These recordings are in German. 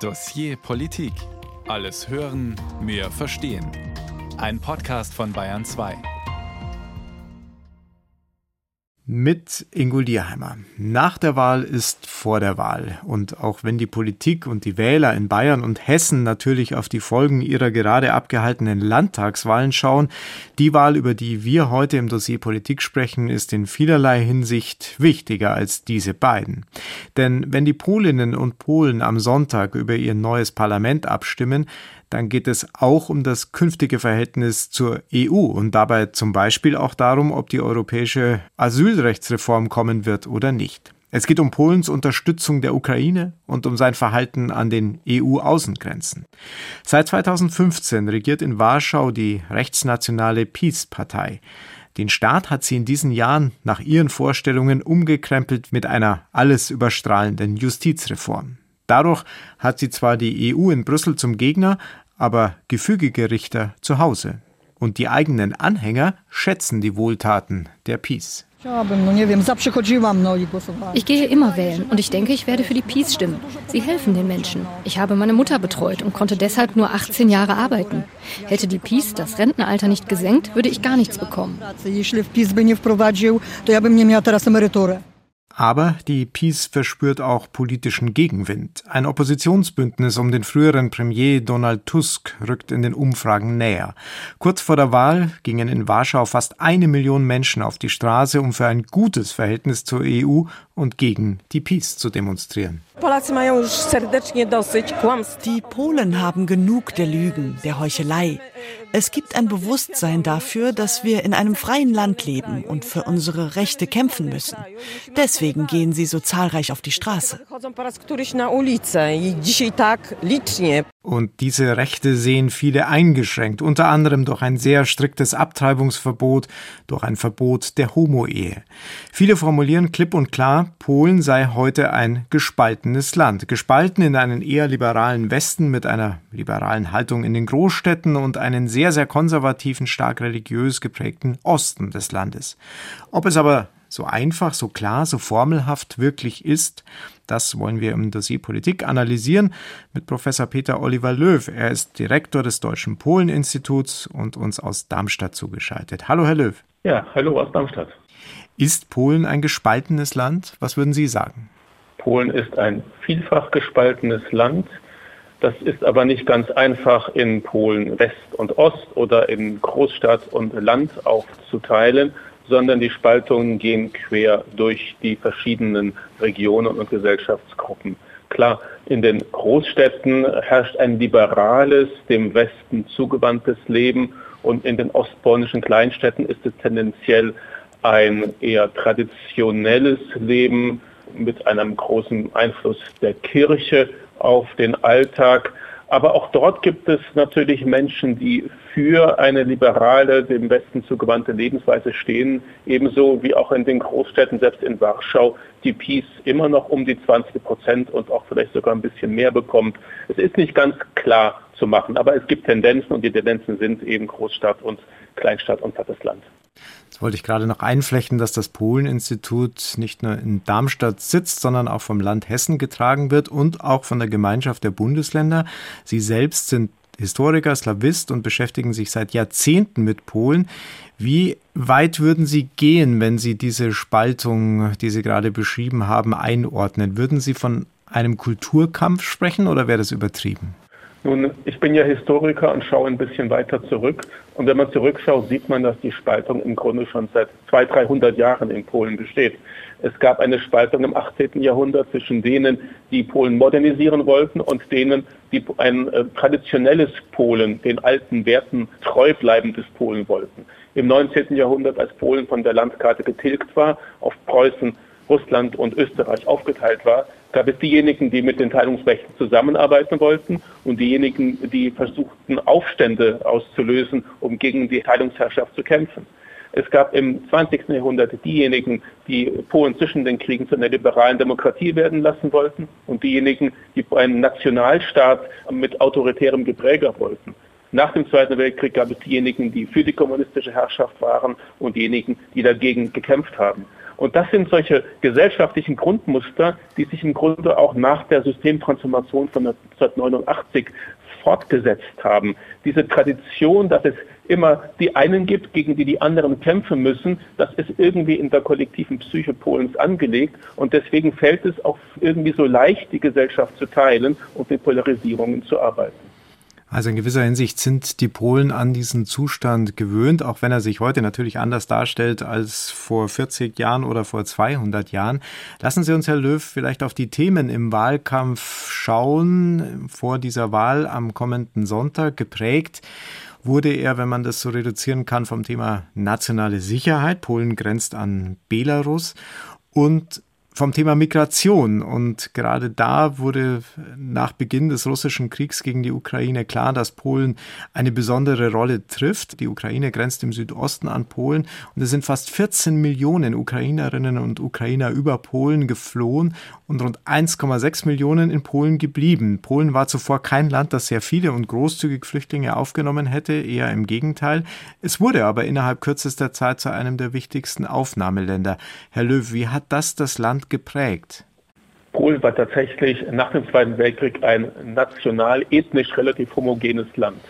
Dossier Politik. Alles hören, mehr verstehen. Ein Podcast von Bayern 2. Mit Ingo Dierheimer. Nach der Wahl ist vor der Wahl. Und auch wenn die Politik und die Wähler in Bayern und Hessen natürlich auf die Folgen ihrer gerade abgehaltenen Landtagswahlen schauen, die Wahl, über die wir heute im Dossier Politik sprechen, ist in vielerlei Hinsicht wichtiger als diese beiden. Denn wenn die Polinnen und Polen am Sonntag über ihr neues Parlament abstimmen, dann geht es auch um das künftige Verhältnis zur EU und dabei zum Beispiel auch darum, ob die europäische Asylrechtsreform kommen wird oder nicht. Es geht um Polens Unterstützung der Ukraine und um sein Verhalten an den EU-Außengrenzen. Seit 2015 regiert in Warschau die rechtsnationale Peace-Partei. Den Staat hat sie in diesen Jahren nach ihren Vorstellungen umgekrempelt mit einer alles überstrahlenden Justizreform. Dadurch hat sie zwar die EU in Brüssel zum Gegner, aber gefügige Richter zu Hause. Und die eigenen Anhänger schätzen die Wohltaten der Peace. Ich gehe immer wählen und ich denke, ich werde für die Peace stimmen. Sie helfen den Menschen. Ich habe meine Mutter betreut und konnte deshalb nur 18 Jahre arbeiten. Hätte die Peace das Rentenalter nicht gesenkt, würde ich gar nichts bekommen. Aber die Peace verspürt auch politischen Gegenwind. Ein Oppositionsbündnis um den früheren Premier Donald Tusk rückt in den Umfragen näher. Kurz vor der Wahl gingen in Warschau fast eine Million Menschen auf die Straße, um für ein gutes Verhältnis zur EU und gegen die Peace zu demonstrieren. Die Polen haben genug der Lügen, der Heuchelei. Es gibt ein Bewusstsein dafür, dass wir in einem freien Land leben und für unsere Rechte kämpfen müssen. Deswegen gehen sie so zahlreich auf die Straße. Und diese Rechte sehen viele eingeschränkt, unter anderem durch ein sehr striktes Abtreibungsverbot, durch ein Verbot der Homo-Ehe. Viele formulieren klipp und klar, Polen sei heute ein gespaltenes Land, gespalten in einen eher liberalen Westen mit einer liberalen Haltung in den Großstädten und einen sehr, sehr konservativen, stark religiös geprägten Osten des Landes. Ob es aber so einfach, so klar, so formelhaft wirklich ist, das wollen wir im Dossier Politik analysieren mit Professor Peter Oliver Löw. Er ist Direktor des Deutschen Polen-Instituts und uns aus Darmstadt zugeschaltet. Hallo, Herr Löw. Ja, hallo aus Darmstadt. Ist Polen ein gespaltenes Land? Was würden Sie sagen? Polen ist ein vielfach gespaltenes Land. Das ist aber nicht ganz einfach in Polen West und Ost oder in Großstadt und Land aufzuteilen, sondern die Spaltungen gehen quer durch die verschiedenen Regionen und Gesellschaftsgruppen. Klar, in den Großstädten herrscht ein liberales, dem Westen zugewandtes Leben und in den ostpolnischen Kleinstädten ist es tendenziell ein eher traditionelles Leben mit einem großen Einfluss der Kirche auf den Alltag. Aber auch dort gibt es natürlich Menschen, die für eine liberale, dem Westen zugewandte Lebensweise stehen, ebenso wie auch in den Großstädten, selbst in Warschau, die Peace immer noch um die 20 Prozent und auch vielleicht sogar ein bisschen mehr bekommt. Es ist nicht ganz klar zu machen, aber es gibt Tendenzen und die Tendenzen sind eben Großstadt und Kleinstadt und plattes Land. Jetzt wollte ich gerade noch einflechten, dass das Polen-Institut nicht nur in Darmstadt sitzt, sondern auch vom Land Hessen getragen wird und auch von der Gemeinschaft der Bundesländer. Sie selbst sind Historiker, Slawist und beschäftigen sich seit Jahrzehnten mit Polen. Wie weit würden Sie gehen, wenn Sie diese Spaltung, die Sie gerade beschrieben haben, einordnen? Würden Sie von einem Kulturkampf sprechen oder wäre das übertrieben? Nun, ich bin ja Historiker und schaue ein bisschen weiter zurück. Und wenn man zurückschaut, sieht man, dass die Spaltung im Grunde schon seit 200, 300 Jahren in Polen besteht. Es gab eine Spaltung im 18. Jahrhundert zwischen denen, die Polen modernisieren wollten und denen, die ein äh, traditionelles Polen, den alten Werten treu bleibendes Polen wollten. Im 19. Jahrhundert, als Polen von der Landkarte getilgt war, auf Preußen, Russland und Österreich aufgeteilt war, gab es diejenigen, die mit den Teilungsrechten zusammenarbeiten wollten und diejenigen, die versuchten, Aufstände auszulösen, um gegen die Teilungsherrschaft zu kämpfen. Es gab im 20. Jahrhundert diejenigen, die Polen zwischen den Kriegen zu einer liberalen Demokratie werden lassen wollten und diejenigen, die einen Nationalstaat mit autoritärem Gepräger wollten. Nach dem Zweiten Weltkrieg gab es diejenigen, die für die kommunistische Herrschaft waren und diejenigen, die dagegen gekämpft haben. Und das sind solche gesellschaftlichen Grundmuster, die sich im Grunde auch nach der Systemtransformation von 1989 fortgesetzt haben. Diese Tradition, dass es immer die einen gibt, gegen die die anderen kämpfen müssen, das ist irgendwie in der kollektiven Psyche Polens angelegt und deswegen fällt es auch irgendwie so leicht, die Gesellschaft zu teilen und mit Polarisierungen zu arbeiten. Also in gewisser Hinsicht sind die Polen an diesen Zustand gewöhnt, auch wenn er sich heute natürlich anders darstellt als vor 40 Jahren oder vor 200 Jahren. Lassen Sie uns, Herr Löw, vielleicht auf die Themen im Wahlkampf schauen. Vor dieser Wahl am kommenden Sonntag geprägt wurde er, wenn man das so reduzieren kann, vom Thema nationale Sicherheit. Polen grenzt an Belarus und vom Thema Migration. Und gerade da wurde nach Beginn des russischen Kriegs gegen die Ukraine klar, dass Polen eine besondere Rolle trifft. Die Ukraine grenzt im Südosten an Polen und es sind fast 14 Millionen Ukrainerinnen und Ukrainer über Polen geflohen und rund 1,6 Millionen in Polen geblieben. Polen war zuvor kein Land, das sehr viele und großzügig Flüchtlinge aufgenommen hätte, eher im Gegenteil. Es wurde aber innerhalb kürzester Zeit zu einem der wichtigsten Aufnahmeländer. Herr Löw, wie hat das das Land geprägt? Polen war tatsächlich nach dem Zweiten Weltkrieg ein national, ethnisch relativ homogenes Land.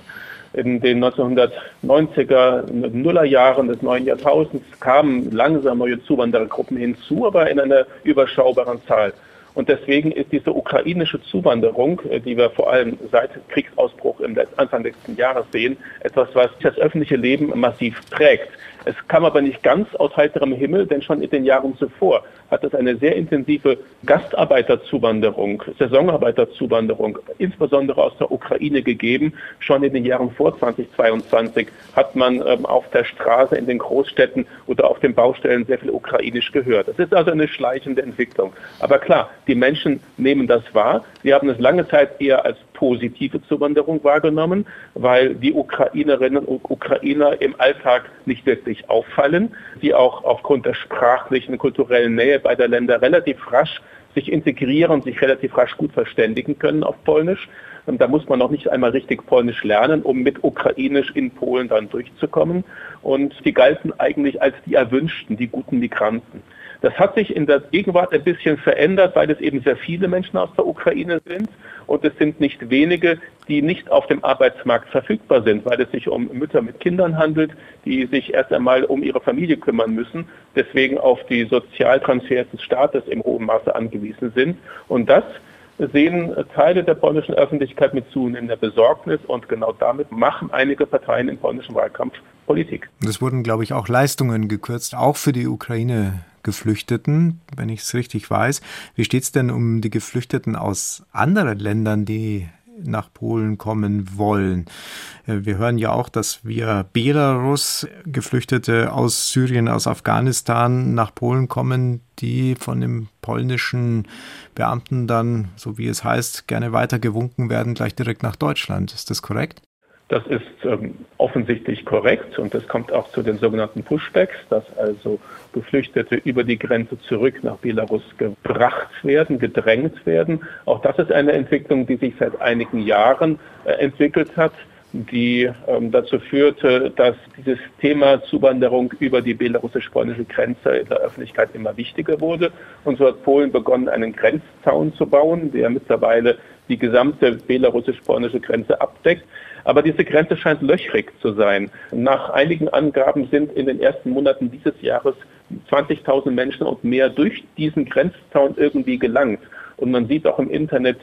In den 1990er, Nullerjahren des neuen Jahrtausends kamen langsam neue Zuwanderergruppen hinzu, aber in einer überschaubaren Zahl. Und deswegen ist diese ukrainische Zuwanderung, die wir vor allem seit Kriegsausbruch im Anfang letzten Jahres sehen, etwas, was das öffentliche Leben massiv prägt. Es kam aber nicht ganz aus heiterem Himmel, denn schon in den Jahren zuvor hat es eine sehr intensive Gastarbeiterzuwanderung, Saisonarbeiterzuwanderung, insbesondere aus der Ukraine gegeben. Schon in den Jahren vor 2022 hat man ähm, auf der Straße in den Großstädten oder auf den Baustellen sehr viel ukrainisch gehört. Das ist also eine schleichende Entwicklung. Aber klar, die Menschen nehmen das wahr. Sie haben es lange Zeit eher als positive Zuwanderung wahrgenommen, weil die Ukrainerinnen und Ukrainer im Alltag nicht wirklich auffallen, die auch aufgrund der sprachlichen, kulturellen Nähe beider Länder relativ rasch sich integrieren, sich relativ rasch gut verständigen können auf Polnisch. Da muss man noch nicht einmal richtig Polnisch lernen, um mit Ukrainisch in Polen dann durchzukommen. Und die galten eigentlich als die Erwünschten, die guten Migranten. Das hat sich in der Gegenwart ein bisschen verändert, weil es eben sehr viele Menschen aus der Ukraine sind und es sind nicht wenige, die nicht auf dem Arbeitsmarkt verfügbar sind, weil es sich um Mütter mit Kindern handelt, die sich erst einmal um ihre Familie kümmern müssen, deswegen auf die Sozialtransfers des Staates im hohen Maße angewiesen sind. Und das sehen Teile der polnischen Öffentlichkeit mit zunehmender Besorgnis und genau damit machen einige Parteien im polnischen Wahlkampf Politik. Es wurden, glaube ich, auch Leistungen gekürzt, auch für die Ukraine Geflüchteten, wenn ich es richtig weiß. Wie steht es denn um die Geflüchteten aus anderen Ländern, die nach Polen kommen wollen. Äh, wir hören ja auch, dass wir Belarus Geflüchtete aus Syrien, aus Afghanistan nach Polen kommen, die von dem polnischen Beamten dann, so wie es heißt, gerne weitergewunken werden, gleich direkt nach Deutschland. Ist das korrekt? Das ist ähm, offensichtlich korrekt und es kommt auch zu den sogenannten Pushbacks, dass also Geflüchtete über die Grenze zurück nach Belarus gebracht werden, gedrängt werden. Auch das ist eine Entwicklung, die sich seit einigen Jahren äh, entwickelt hat, die ähm, dazu führte, dass dieses Thema Zuwanderung über die belarussisch-polnische Grenze in der Öffentlichkeit immer wichtiger wurde. Und so hat Polen begonnen, einen Grenzzaun zu bauen, der mittlerweile die gesamte belarussisch-polnische Grenze abdeckt. Aber diese Grenze scheint löchrig zu sein. Nach einigen Angaben sind in den ersten Monaten dieses Jahres 20.000 Menschen und mehr durch diesen Grenzzaun irgendwie gelangt. Und man sieht auch im Internet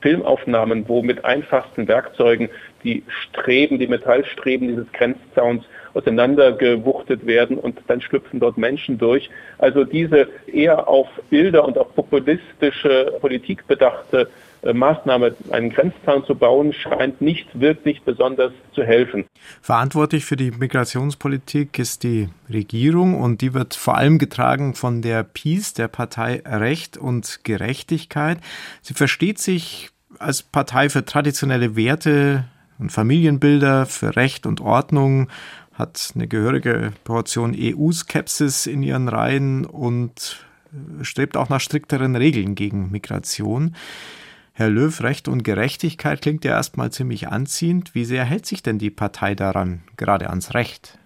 Filmaufnahmen, wo mit einfachsten Werkzeugen die Streben, die Metallstreben dieses Grenzzauns auseinandergewuchtet werden und dann schlüpfen dort Menschen durch. Also diese eher auf Bilder und auf populistische Politik bedachte äh, Maßnahme, einen Grenzzaun zu bauen, scheint nicht wirklich besonders zu helfen. Verantwortlich für die Migrationspolitik ist die Regierung und die wird vor allem getragen von der PiS, der Partei Recht und Gerechtigkeit. Sie versteht sich als Partei für traditionelle Werte und Familienbilder, für Recht und Ordnung, hat eine gehörige Portion EU-Skepsis in ihren Reihen und strebt auch nach strikteren Regeln gegen Migration. Herr Löw, Recht und Gerechtigkeit klingt ja erstmal ziemlich anziehend. Wie sehr hält sich denn die Partei daran, gerade ans Recht?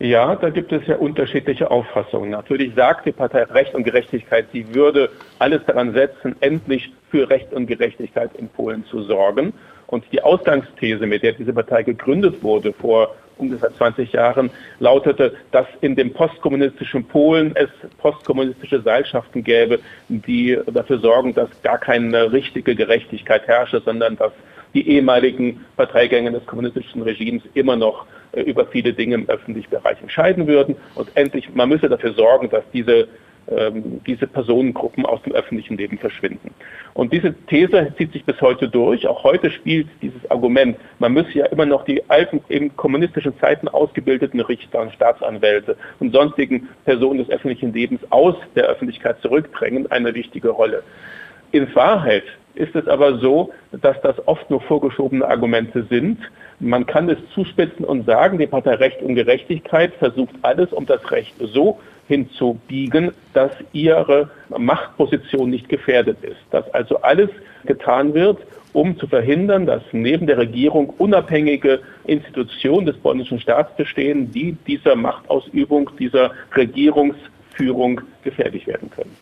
Ja, da gibt es ja unterschiedliche Auffassungen. Natürlich sagt die Partei Recht und Gerechtigkeit, sie würde alles daran setzen, endlich für Recht und Gerechtigkeit in Polen zu sorgen. Und die Ausgangsthese, mit der diese Partei gegründet wurde vor ungefähr 20 Jahren, lautete, dass in dem postkommunistischen Polen es postkommunistische Seilschaften gäbe, die dafür sorgen, dass gar keine richtige Gerechtigkeit herrsche, sondern dass die ehemaligen Parteigänger des kommunistischen Regimes immer noch äh, über viele Dinge im öffentlichen Bereich entscheiden würden. Und endlich, man müsse dafür sorgen, dass diese ähm, diese Personengruppen aus dem öffentlichen Leben verschwinden. Und diese These zieht sich bis heute durch. Auch heute spielt dieses Argument, man müsse ja immer noch die alten, in kommunistischen Zeiten ausgebildeten Richter und Staatsanwälte und sonstigen Personen des öffentlichen Lebens aus der Öffentlichkeit zurückdrängen, eine wichtige Rolle. In Wahrheit ist es aber so, dass das oft nur vorgeschobene Argumente sind. Man kann es zuspitzen und sagen, die Partei Recht und Gerechtigkeit versucht alles, um das Recht so hinzubiegen, dass ihre Machtposition nicht gefährdet ist. Dass also alles getan wird, um zu verhindern, dass neben der Regierung unabhängige Institutionen des polnischen Staats bestehen, die dieser Machtausübung, dieser Regierungsführung gefährlich werden können.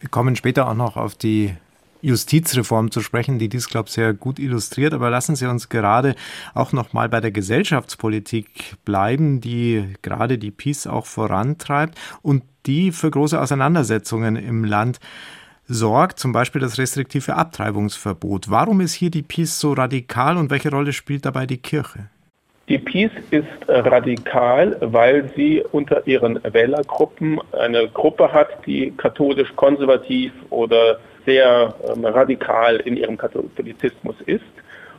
Wir kommen später auch noch auf die Justizreform zu sprechen, die dies, glaube ich, sehr gut illustriert. Aber lassen Sie uns gerade auch noch mal bei der Gesellschaftspolitik bleiben, die gerade die Peace auch vorantreibt und die für große Auseinandersetzungen im Land sorgt, zum Beispiel das restriktive Abtreibungsverbot. Warum ist hier die Peace so radikal und welche Rolle spielt dabei die Kirche? Die Peace ist radikal, weil sie unter ihren Wählergruppen eine Gruppe hat, die katholisch konservativ oder sehr ähm, radikal in ihrem Katholizismus ist.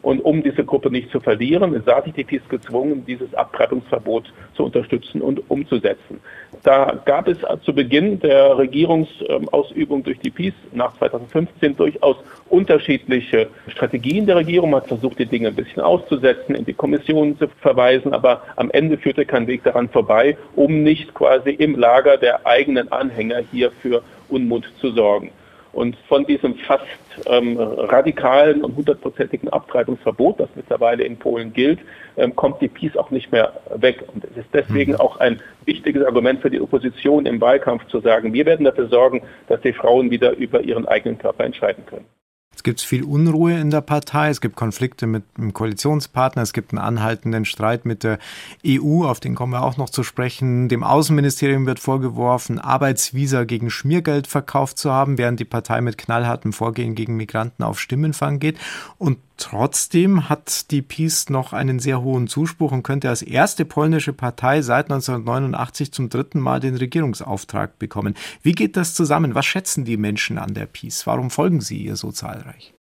Und um diese Gruppe nicht zu verlieren, sah sich die PiS gezwungen, dieses Abtreibungsverbot zu unterstützen und umzusetzen. Da gab es zu Beginn der Regierungsausübung durch die PiS nach 2015 durchaus unterschiedliche Strategien der Regierung. Man hat versucht, die Dinge ein bisschen auszusetzen, in die Kommission zu verweisen, aber am Ende führte kein Weg daran vorbei, um nicht quasi im Lager der eigenen Anhänger hier für Unmut zu sorgen. Und von diesem fast ähm, radikalen und hundertprozentigen Abtreibungsverbot, das mittlerweile in Polen gilt, ähm, kommt die Peace auch nicht mehr weg. Und es ist deswegen mhm. auch ein wichtiges Argument für die Opposition im Wahlkampf zu sagen, wir werden dafür sorgen, dass die Frauen wieder über ihren eigenen Körper entscheiden können. Es gibt viel Unruhe in der Partei, es gibt Konflikte mit dem Koalitionspartner, es gibt einen anhaltenden Streit mit der EU, auf den kommen wir auch noch zu sprechen. Dem Außenministerium wird vorgeworfen, Arbeitsvisa gegen Schmiergeld verkauft zu haben, während die Partei mit knallhartem Vorgehen gegen Migranten auf Stimmenfang geht. Und Trotzdem hat die PiS noch einen sehr hohen Zuspruch und könnte als erste polnische Partei seit 1989 zum dritten Mal den Regierungsauftrag bekommen. Wie geht das zusammen? Was schätzen die Menschen an der PiS? Warum folgen sie ihr so zahlreich?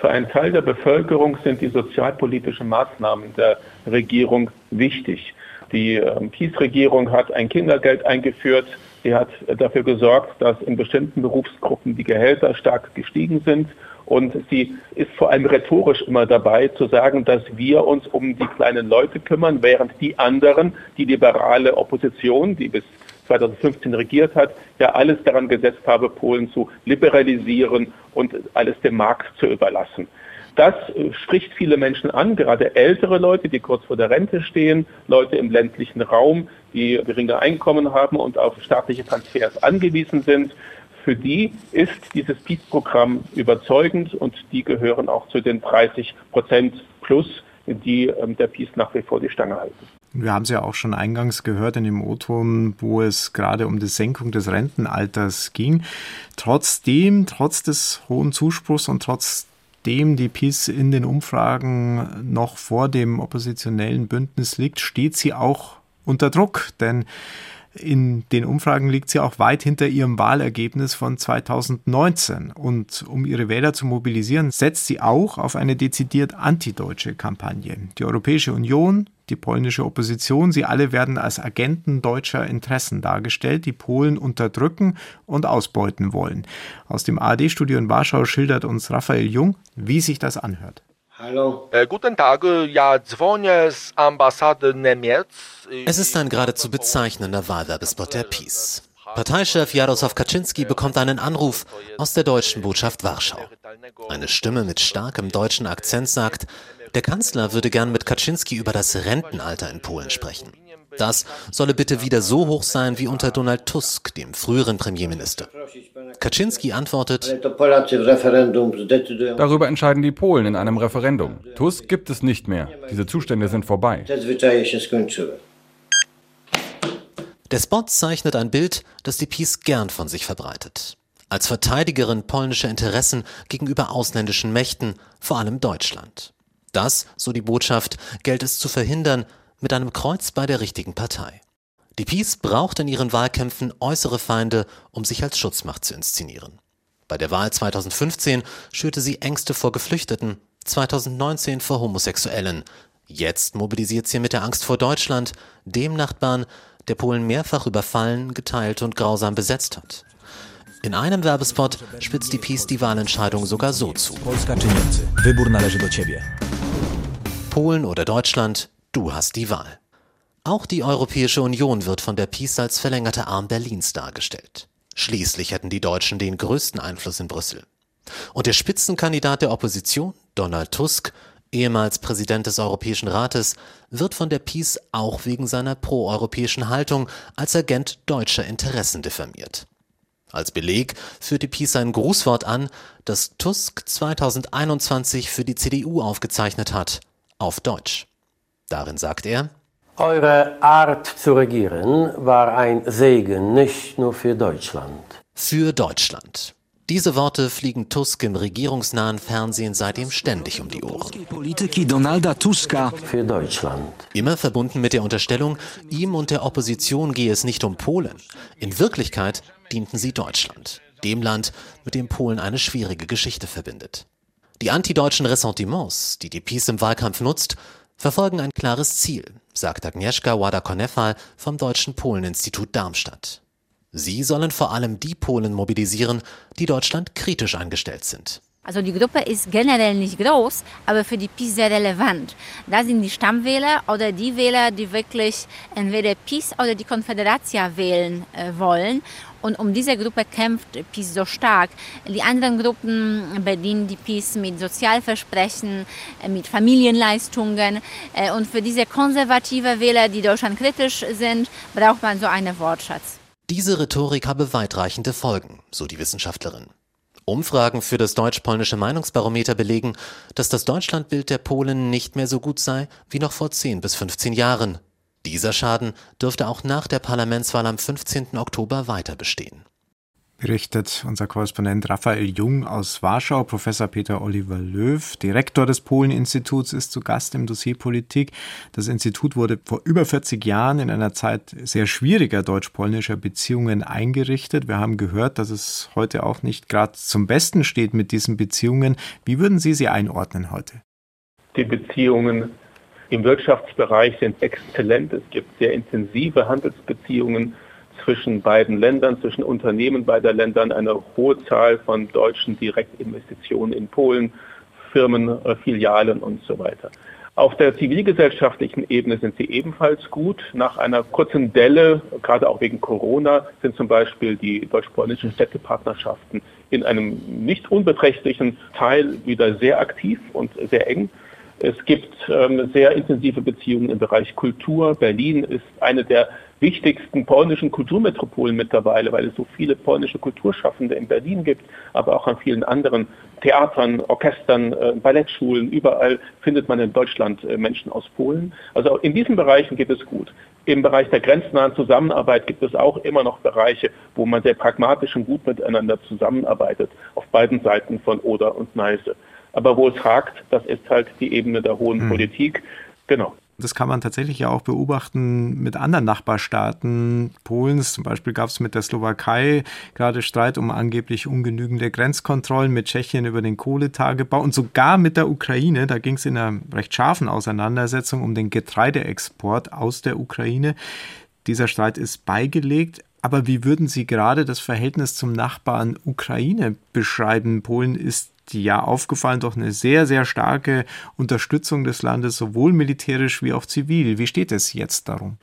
Für einen Teil der Bevölkerung sind die sozialpolitischen Maßnahmen der Regierung wichtig. Die ähm, PiS-Regierung hat ein Kindergeld eingeführt. Sie hat dafür gesorgt, dass in bestimmten Berufsgruppen die Gehälter stark gestiegen sind und sie ist vor allem rhetorisch immer dabei zu sagen, dass wir uns um die kleinen Leute kümmern, während die anderen, die liberale Opposition, die bis 2015 regiert hat, ja alles daran gesetzt habe, Polen zu liberalisieren und alles dem Markt zu überlassen. Das spricht viele Menschen an, gerade ältere Leute, die kurz vor der Rente stehen, Leute im ländlichen Raum, die geringe Einkommen haben und auf staatliche Transfers angewiesen sind für die ist dieses Peace-Programm überzeugend und die gehören auch zu den 30 Prozent plus, die ähm, der Peace nach wie vor die Stange halten. Wir haben es ja auch schon eingangs gehört in dem O-Ton, wo es gerade um die Senkung des Rentenalters ging. Trotzdem, trotz des hohen Zuspruchs und trotzdem die PiS in den Umfragen noch vor dem oppositionellen Bündnis liegt, steht sie auch unter Druck. Denn in den Umfragen liegt sie auch weit hinter ihrem Wahlergebnis von 2019. Und um ihre Wähler zu mobilisieren, setzt sie auch auf eine dezidiert antideutsche Kampagne. Die Europäische Union, die polnische Opposition, sie alle werden als Agenten deutscher Interessen dargestellt, die Polen unterdrücken und ausbeuten wollen. Aus dem ARD-Studio in Warschau schildert uns Raphael Jung, wie sich das anhört. Hallo. Äh, guten Tag, ja, dzwonię z ambasady Niemiec. Es ist ein geradezu bezeichnender Wahlwerbespot der Peace. Parteichef Jaroslaw Kaczynski bekommt einen Anruf aus der deutschen Botschaft Warschau. Eine Stimme mit starkem deutschen Akzent sagt, der Kanzler würde gern mit Kaczynski über das Rentenalter in Polen sprechen. Das solle bitte wieder so hoch sein wie unter Donald Tusk, dem früheren Premierminister. Kaczynski antwortet, Darüber entscheiden die Polen in einem Referendum. Tusk gibt es nicht mehr. Diese Zustände sind vorbei. Der Spot zeichnet ein Bild, das die PiS gern von sich verbreitet. Als Verteidigerin polnischer Interessen gegenüber ausländischen Mächten, vor allem Deutschland. Das, so die Botschaft, gilt es zu verhindern mit einem Kreuz bei der richtigen Partei. Die PiS braucht in ihren Wahlkämpfen äußere Feinde, um sich als Schutzmacht zu inszenieren. Bei der Wahl 2015 schürte sie Ängste vor Geflüchteten, 2019 vor Homosexuellen. Jetzt mobilisiert sie mit der Angst vor Deutschland, dem Nachbarn, der Polen mehrfach überfallen, geteilt und grausam besetzt hat. In einem Werbespot spitzt die PiS die Wahlentscheidung sogar so zu. Polen oder Deutschland, du hast die Wahl. Auch die Europäische Union wird von der PiS als verlängerter Arm Berlins dargestellt. Schließlich hätten die Deutschen den größten Einfluss in Brüssel. Und der Spitzenkandidat der Opposition, Donald Tusk, ehemals Präsident des Europäischen Rates, wird von der PiS auch wegen seiner proeuropäischen Haltung als Agent deutscher Interessen diffamiert. Als Beleg führt die PiS ein Grußwort an, das Tusk 2021 für die CDU aufgezeichnet hat, auf Deutsch. Darin sagt er, eure Art zu regieren war ein Segen nicht nur für Deutschland. Für Deutschland. Diese Worte fliegen Tusk im regierungsnahen Fernsehen seitdem ständig um die Ohren. Für Deutschland. Immer verbunden mit der Unterstellung, ihm und der Opposition gehe es nicht um Polen. In Wirklichkeit dienten sie Deutschland, dem Land, mit dem Polen eine schwierige Geschichte verbindet. Die antideutschen Ressentiments, die die PiS im Wahlkampf nutzt, verfolgen ein klares Ziel, sagt Agnieszka Łada-Konefal vom Deutschen Poleninstitut Darmstadt. Sie sollen vor allem die Polen mobilisieren, die Deutschland kritisch eingestellt sind. Also die Gruppe ist generell nicht groß, aber für die PiS sehr relevant. Da sind die Stammwähler oder die Wähler, die wirklich entweder PiS oder die Konföderatia wählen äh, wollen. Und um diese Gruppe kämpft PiS so stark. Die anderen Gruppen bedienen die PiS mit Sozialversprechen, äh, mit Familienleistungen. Äh, und für diese konservative Wähler, die Deutschland kritisch sind, braucht man so einen Wortschatz. Diese Rhetorik habe weitreichende Folgen, so die Wissenschaftlerin. Umfragen für das deutsch-polnische Meinungsbarometer belegen, dass das Deutschlandbild der Polen nicht mehr so gut sei wie noch vor 10 bis 15 Jahren. Dieser Schaden dürfte auch nach der Parlamentswahl am 15. Oktober weiter bestehen berichtet unser Korrespondent Raphael Jung aus Warschau. Professor Peter Oliver Löw, Direktor des Polen-Instituts, ist zu Gast im Dossier Politik. Das Institut wurde vor über 40 Jahren in einer Zeit sehr schwieriger deutsch-polnischer Beziehungen eingerichtet. Wir haben gehört, dass es heute auch nicht gerade zum Besten steht mit diesen Beziehungen. Wie würden Sie sie einordnen heute? Die Beziehungen im Wirtschaftsbereich sind exzellent. Es gibt sehr intensive Handelsbeziehungen zwischen beiden Ländern, zwischen Unternehmen beider Ländern eine hohe Zahl von deutschen Direktinvestitionen in Polen, Firmen, äh, Filialen und so weiter. Auf der zivilgesellschaftlichen Ebene sind sie ebenfalls gut. Nach einer kurzen Delle, gerade auch wegen Corona, sind zum Beispiel die deutsch-polnischen Städtepartnerschaften in einem nicht unbeträchtlichen Teil wieder sehr aktiv und sehr eng. Es gibt ähm, sehr intensive Beziehungen im Bereich Kultur. Berlin ist eine der wichtigsten polnischen Kulturmetropolen mittlerweile, weil es so viele polnische Kulturschaffende in Berlin gibt, aber auch an vielen anderen Theatern, Orchestern, äh, Ballettschulen. Überall findet man in Deutschland äh, Menschen aus Polen. Also in diesen Bereichen geht es gut. Im Bereich der grenznahen Zusammenarbeit gibt es auch immer noch Bereiche, wo man sehr pragmatisch und gut miteinander zusammenarbeitet, auf beiden Seiten von Oder und Neiße. Aber wo es hakt, das ist halt die Ebene der hohen hm. Politik. Genau. Das kann man tatsächlich ja auch beobachten mit anderen Nachbarstaaten Polens. Zum Beispiel gab es mit der Slowakei gerade Streit um angeblich ungenügende Grenzkontrollen, mit Tschechien über den Kohletagebau und sogar mit der Ukraine. Da ging es in einer recht scharfen Auseinandersetzung um den Getreideexport aus der Ukraine. Dieser Streit ist beigelegt. Aber wie würden Sie gerade das Verhältnis zum Nachbarn Ukraine beschreiben? Polen ist ja aufgefallen durch eine sehr, sehr starke Unterstützung des Landes, sowohl militärisch wie auch zivil. Wie steht es jetzt darum?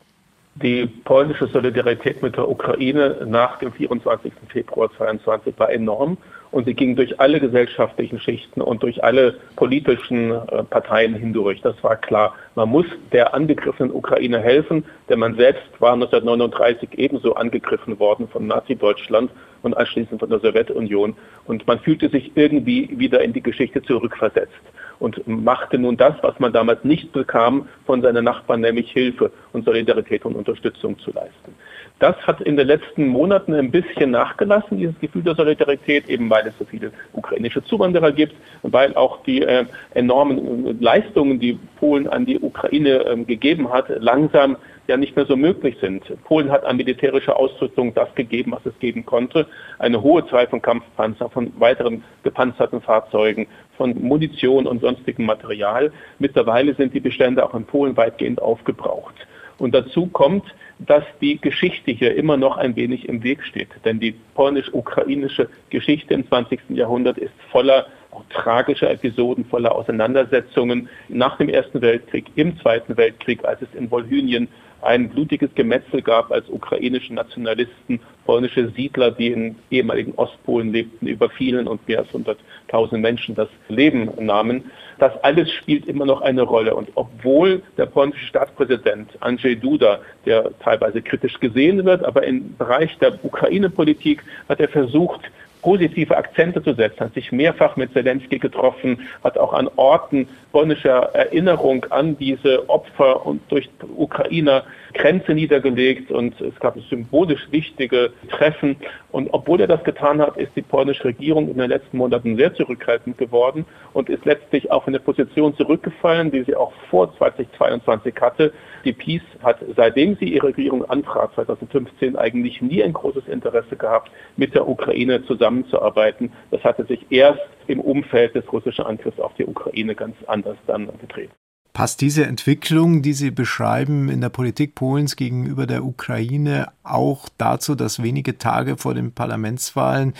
Die polnische Solidarität mit der Ukraine nach dem 24. Februar 2022 war enorm und sie ging durch alle gesellschaftlichen Schichten und durch alle politischen äh, Parteien hindurch. Das war klar. Man muss der angegriffenen Ukraine helfen, denn man selbst war 1939 ebenso angegriffen worden von Nazi-Deutschland und anschließend von der Sowjetunion. Und man fühlte sich irgendwie wieder in die Geschichte zurückversetzt und machte nun das, was man damals nicht bekam von seinen Nachbarn, nämlich Hilfe und Solidarität und Unterstützung zu leisten. Das hat in den letzten Monaten ein bisschen nachgelassen, dieses Gefühl der Solidarität, eben weil es so viele ukrainische Zuwanderer gibt, weil auch die äh, enormen Leistungen, die Polen an die Ukraine äh, gegeben hat, langsam ja nicht mehr so möglich sind. Polen hat an militärischer Ausrüstung das gegeben, was es geben konnte. Eine hohe Zahl von Kampfpanzern, von weiteren gepanzerten Fahrzeugen, von Munition und sonstigem Material. Mittlerweile sind die Bestände auch in Polen weitgehend aufgebraucht. Und dazu kommt, dass die Geschichte hier immer noch ein wenig im Weg steht. Denn die polnisch-ukrainische Geschichte im 20. Jahrhundert ist voller tragischer Episoden, voller Auseinandersetzungen nach dem Ersten Weltkrieg, im Zweiten Weltkrieg, als es in Wolhynien ein blutiges Gemetzel gab, als ukrainische Nationalisten polnische Siedler, die in ehemaligen Ostpolen lebten, überfielen und mehr als 100.000 Menschen das Leben nahmen. Das alles spielt immer noch eine Rolle. Und obwohl der polnische Staatspräsident Andrzej Duda, der teilweise kritisch gesehen wird, aber im Bereich der Ukraine-Politik hat er versucht, positive Akzente zu setzen, hat sich mehrfach mit Zelensky getroffen, hat auch an Orten polnischer Erinnerung an diese Opfer und durch Ukrainer Grenze niedergelegt und es gab symbolisch wichtige Treffen. Und obwohl er das getan hat, ist die polnische Regierung in den letzten Monaten sehr zurückhaltend geworden und ist letztlich auf eine Position zurückgefallen, die sie auch vor 2022 hatte. Die PiS hat, seitdem sie ihre Regierung antrat, 2015, eigentlich nie ein großes Interesse gehabt, mit der Ukraine zusammenzuarbeiten. Das hatte sich erst im Umfeld des russischen Angriffs auf die Ukraine ganz anders dann gedreht. Passt diese Entwicklung, die Sie beschreiben in der Politik Polens gegenüber der Ukraine, auch dazu, dass wenige Tage vor den Parlamentswahlen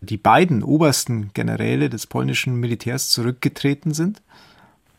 die beiden obersten Generäle des polnischen Militärs zurückgetreten sind?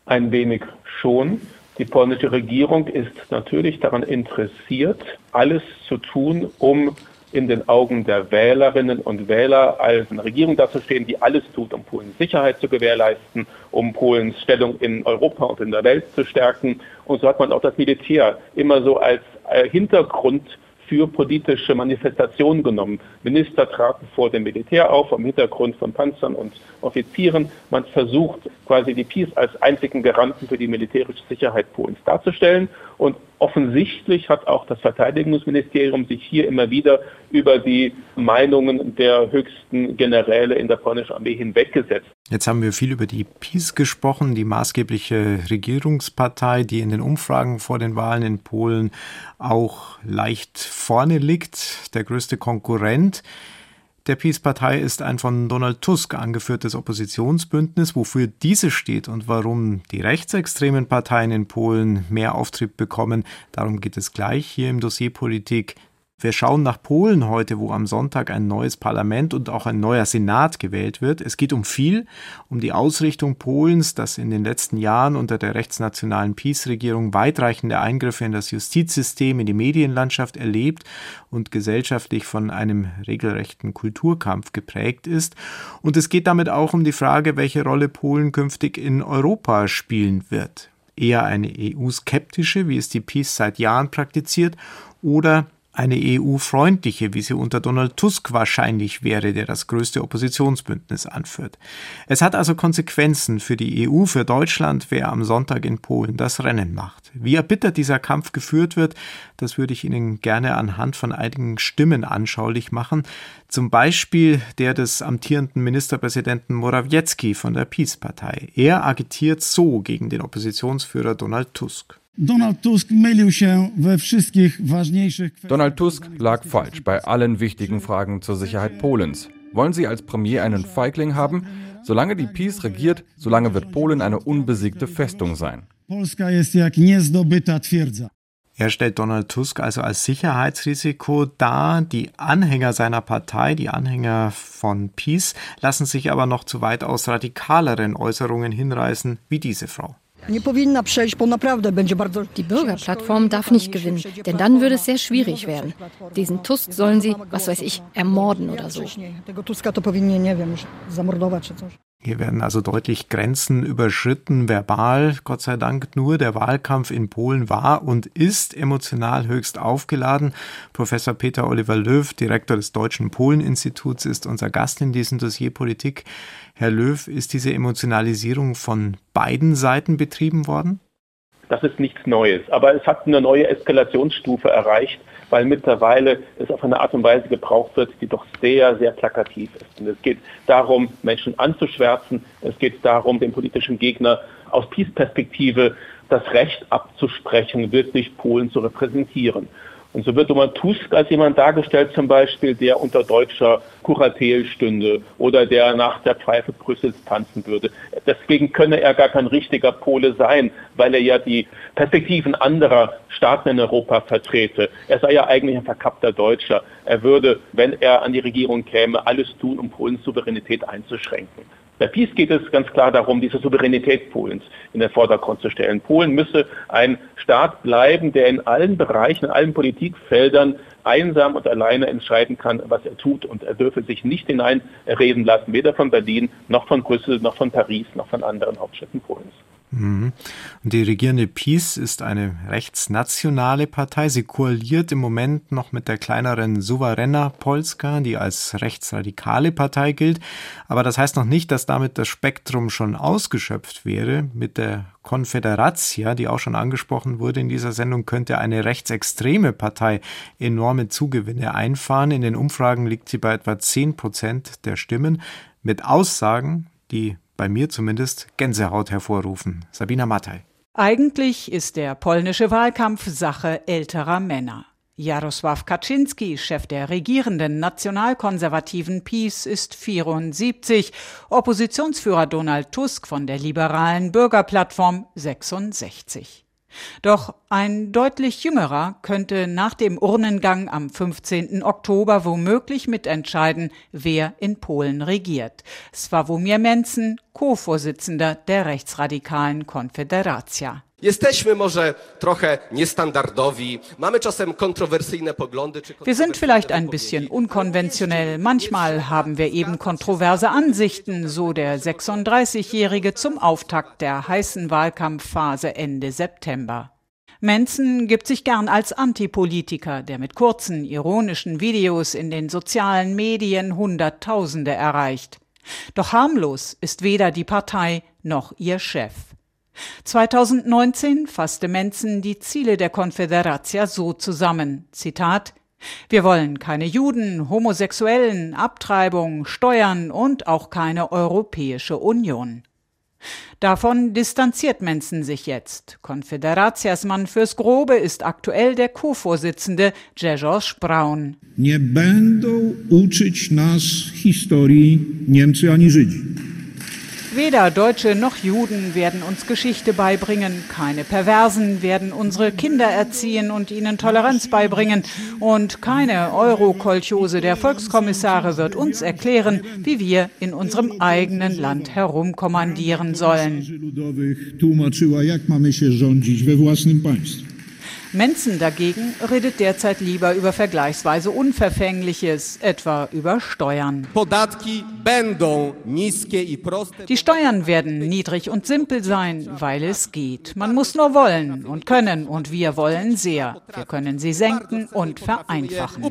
Ein wenig schon. Die polnische Regierung ist natürlich daran interessiert, alles zu tun, um in den Augen der Wählerinnen und Wähler als eine Regierung dazustehen, die alles tut, um Polens Sicherheit zu gewährleisten, um Polens Stellung in Europa und in der Welt zu stärken. Und so hat man auch das Militär immer so als äh, Hintergrund für politische Manifestationen genommen. Minister traten vor dem Militär auf, am Hintergrund von Panzern und Offizieren. Man versucht quasi die Peace als einzigen Garanten für die militärische Sicherheit Polens darzustellen. Und offensichtlich hat auch das Verteidigungsministerium sich hier immer wieder über die Meinungen der höchsten Generäle in der polnischen Armee hinweggesetzt. Jetzt haben wir viel über die PiS gesprochen, die maßgebliche Regierungspartei, die in den Umfragen vor den Wahlen in Polen auch leicht vorne liegt, der größte Konkurrent. Der Peace-Partei ist ein von Donald Tusk angeführtes Oppositionsbündnis. Wofür diese steht und warum die rechtsextremen Parteien in Polen mehr Auftrieb bekommen, darum geht es gleich hier im Dossier Politik. Wir schauen nach Polen heute, wo am Sonntag ein neues Parlament und auch ein neuer Senat gewählt wird. Es geht um viel, um die Ausrichtung Polens, das in den letzten Jahren unter der rechtsnationalen Peace-Regierung weitreichende Eingriffe in das Justizsystem, in die Medienlandschaft erlebt und gesellschaftlich von einem regelrechten Kulturkampf geprägt ist. Und es geht damit auch um die Frage, welche Rolle Polen künftig in Europa spielen wird. Eher eine EU-skeptische, wie es die Peace seit Jahren praktiziert, oder eine EU-freundliche, wie sie unter Donald Tusk wahrscheinlich wäre, der das größte Oppositionsbündnis anführt. Es hat also Konsequenzen für die EU, für Deutschland, wer am Sonntag in Polen das Rennen macht. Wie erbittert dieser Kampf geführt wird, das würde ich Ihnen gerne anhand von einigen Stimmen anschaulich machen. Zum Beispiel der des amtierenden Ministerpräsidenten Morawiecki von der Peace-Partei. Er agitiert so gegen den Oppositionsführer Donald Tusk. Donald Tusk mylił się we wszystkich ważniejszych Donald Tusk lag falsch bei allen wichtigen Fragen zur Sicherheit Polens. Wollen Sie als Premier einen Feigling haben? Solange die PiS regiert, solange wird Polen eine unbesiegte Festung sein. Polska jest jak niezdobyta twierdza. Er stellt Donald Tusk also als Sicherheitsrisiko dar. Die Anhänger seiner Partei, die Anhänger von Peace, lassen sich aber noch zu weitaus radikaleren Äußerungen hinreißen, wie diese Frau. Die Bürgerplattform darf nicht gewinnen, denn dann würde es sehr schwierig werden. Diesen Tusk sollen sie, was weiß ich, ermorden oder so. Hier werden also deutlich Grenzen überschritten, verbal. Gott sei Dank nur der Wahlkampf in Polen war und ist emotional höchst aufgeladen. Professor Peter Oliver Löw, Direktor des Deutschen Polen-Instituts, ist unser Gast in diesem Dossier Politik. Herr Löw, ist diese Emotionalisierung von beiden Seiten betrieben worden? Das ist nichts Neues, aber es hat eine neue Eskalationsstufe erreicht weil mittlerweile es auf eine Art und Weise gebraucht wird, die doch sehr, sehr plakativ ist. Und es geht darum, Menschen anzuschwärzen, es geht darum, dem politischen Gegner aus Peace-Perspektive das Recht abzusprechen, wirklich Polen zu repräsentieren. Und so wird Donald Tusk als jemand dargestellt, zum Beispiel, der unter deutscher Kuratel stünde oder der nach der Pfeife Brüssels tanzen würde. Deswegen könne er gar kein richtiger Pole sein, weil er ja die Perspektiven anderer Staaten in Europa vertrete. Er sei ja eigentlich ein verkappter Deutscher. Er würde, wenn er an die Regierung käme, alles tun, um Polens Souveränität einzuschränken. Bei Peace geht es ganz klar darum, diese Souveränität Polens in den Vordergrund zu stellen. Polen müsse ein Staat bleiben, der in allen Bereichen, in allen Politikfeldern einsam und alleine entscheiden kann, was er tut. Und er dürfe sich nicht hineinreden lassen, weder von Berlin, noch von Brüssel, noch von Paris, noch von anderen Hauptstädten Polens. Mhm. Und die regierende PiS ist eine rechtsnationale Partei. Sie koaliert im Moment noch mit der kleineren Souveräna Polska, die als rechtsradikale Partei gilt. Aber das heißt noch nicht, dass damit das Spektrum schon ausgeschöpft wäre. Mit der Konfederatia, die auch schon angesprochen wurde in dieser Sendung, könnte eine rechtsextreme Partei enorme Zugewinne einfahren. In den Umfragen liegt sie bei etwa 10 Prozent der Stimmen mit Aussagen, die bei mir zumindest Gänsehaut hervorrufen. Sabina Mattei. Eigentlich ist der polnische Wahlkampf Sache älterer Männer. Jarosław Kaczynski, Chef der regierenden nationalkonservativen PiS, ist 74, Oppositionsführer Donald Tusk von der liberalen Bürgerplattform 66. Doch ein deutlich jüngerer könnte nach dem Urnengang am 15. Oktober womöglich mitentscheiden, wer in Polen regiert. Swawomir Menzen, Co-Vorsitzender der rechtsradikalen Konfederacja. Jesteśmy może trochę niestandardowi, mamy czasem kontrowersyjne poglądy. Wir sind vielleicht ein bisschen unkonventionell. Manchmal haben wir eben kontroverse Ansichten, so der 36-Jährige zum Auftakt der heißen Wahlkampfphase Ende September. Menzen gibt sich gern als Antipolitiker, der mit kurzen, ironischen Videos in den sozialen Medien Hunderttausende erreicht. Doch harmlos ist weder die Partei noch ihr Chef. 2019 fasste Menzen die Ziele der Konföderatia so zusammen. Zitat wir wollen keine Juden, Homosexuellen, Abtreibung, Steuern und auch keine Europäische Union. Davon distanziert Menzen sich jetzt. Konföderatiasmann fürs Grobe ist aktuell der Co-Vorsitzende Grzegorz Braun. Nie będą uczyć nas historii Niemcy ani Żydzi. Weder Deutsche noch Juden werden uns Geschichte beibringen, keine Perversen werden unsere Kinder erziehen und ihnen Toleranz beibringen. Und keine Eurokolchose der Volkskommissare wird uns erklären, wie wir in unserem eigenen Land herumkommandieren sollen. Menzen dagegen redet derzeit lieber über vergleichsweise Unverfängliches, etwa über Steuern. Die Steuern werden niedrig und simpel sein, weil es geht. Man muss nur wollen und können und wir wollen sehr. Wir können sie senken und vereinfachen.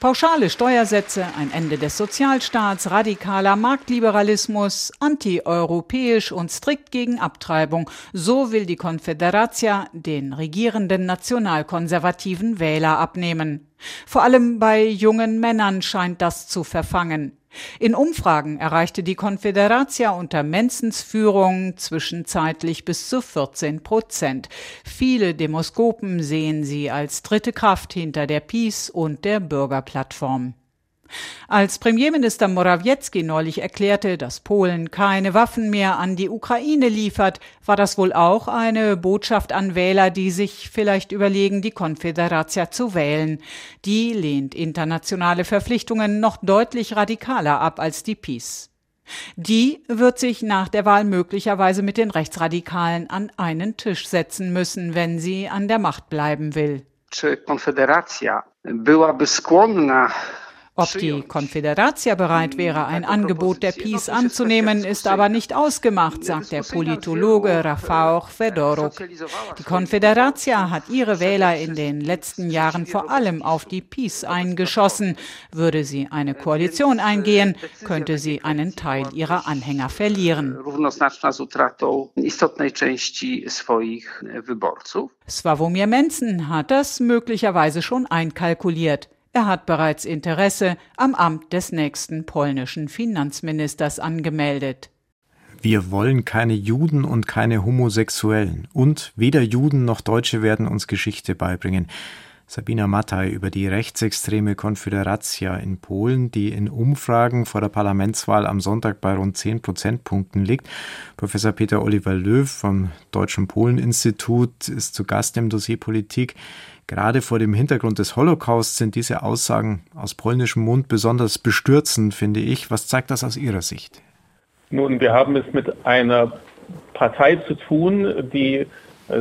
Pauschale Steuersätze, ein Ende des Sozialstaats, radikaler Marktliberalismus, antieuropäisch und strikt gegen Abtreibung. So will die Konföderatia den regierenden nationalkonservativen Wähler abnehmen. Vor allem bei jungen Männern scheint das zu verfangen. In Umfragen erreichte die Konföderatia unter Menzens Führung zwischenzeitlich bis zu 14 Prozent. Viele Demoskopen sehen sie als dritte Kraft hinter der Peace und der Bürgerplattform. Als Premierminister Morawiecki neulich erklärte, dass Polen keine Waffen mehr an die Ukraine liefert, war das wohl auch eine Botschaft an Wähler, die sich vielleicht überlegen, die Konföderatia zu wählen. Die lehnt internationale Verpflichtungen noch deutlich radikaler ab als die PiS. Die wird sich nach der Wahl möglicherweise mit den Rechtsradikalen an einen Tisch setzen müssen, wenn sie an der Macht bleiben will. Czy Konfederacja byłaby skłonna ob die Konfederatia bereit wäre, ein Angebot der PiS anzunehmen, ist aber nicht ausgemacht, sagt der Politologe Rafał Fedoruk. Die Konfederatia hat ihre Wähler in den letzten Jahren vor allem auf die PiS eingeschossen. Würde sie eine Koalition eingehen, könnte sie einen Teil ihrer Anhänger verlieren. Sławomir Menzen hat das möglicherweise schon einkalkuliert. Er hat bereits Interesse am Amt des nächsten polnischen Finanzministers angemeldet. Wir wollen keine Juden und keine Homosexuellen. Und weder Juden noch Deutsche werden uns Geschichte beibringen. Sabina Mattei über die rechtsextreme Konföderatia in Polen, die in Umfragen vor der Parlamentswahl am Sonntag bei rund 10 Prozentpunkten liegt. Professor Peter Oliver Löw vom Deutschen Polen-Institut ist zu Gast im Dossier Politik. Gerade vor dem Hintergrund des Holocaust sind diese Aussagen aus polnischem Mund besonders bestürzend, finde ich. Was zeigt das aus Ihrer Sicht? Nun, wir haben es mit einer Partei zu tun, die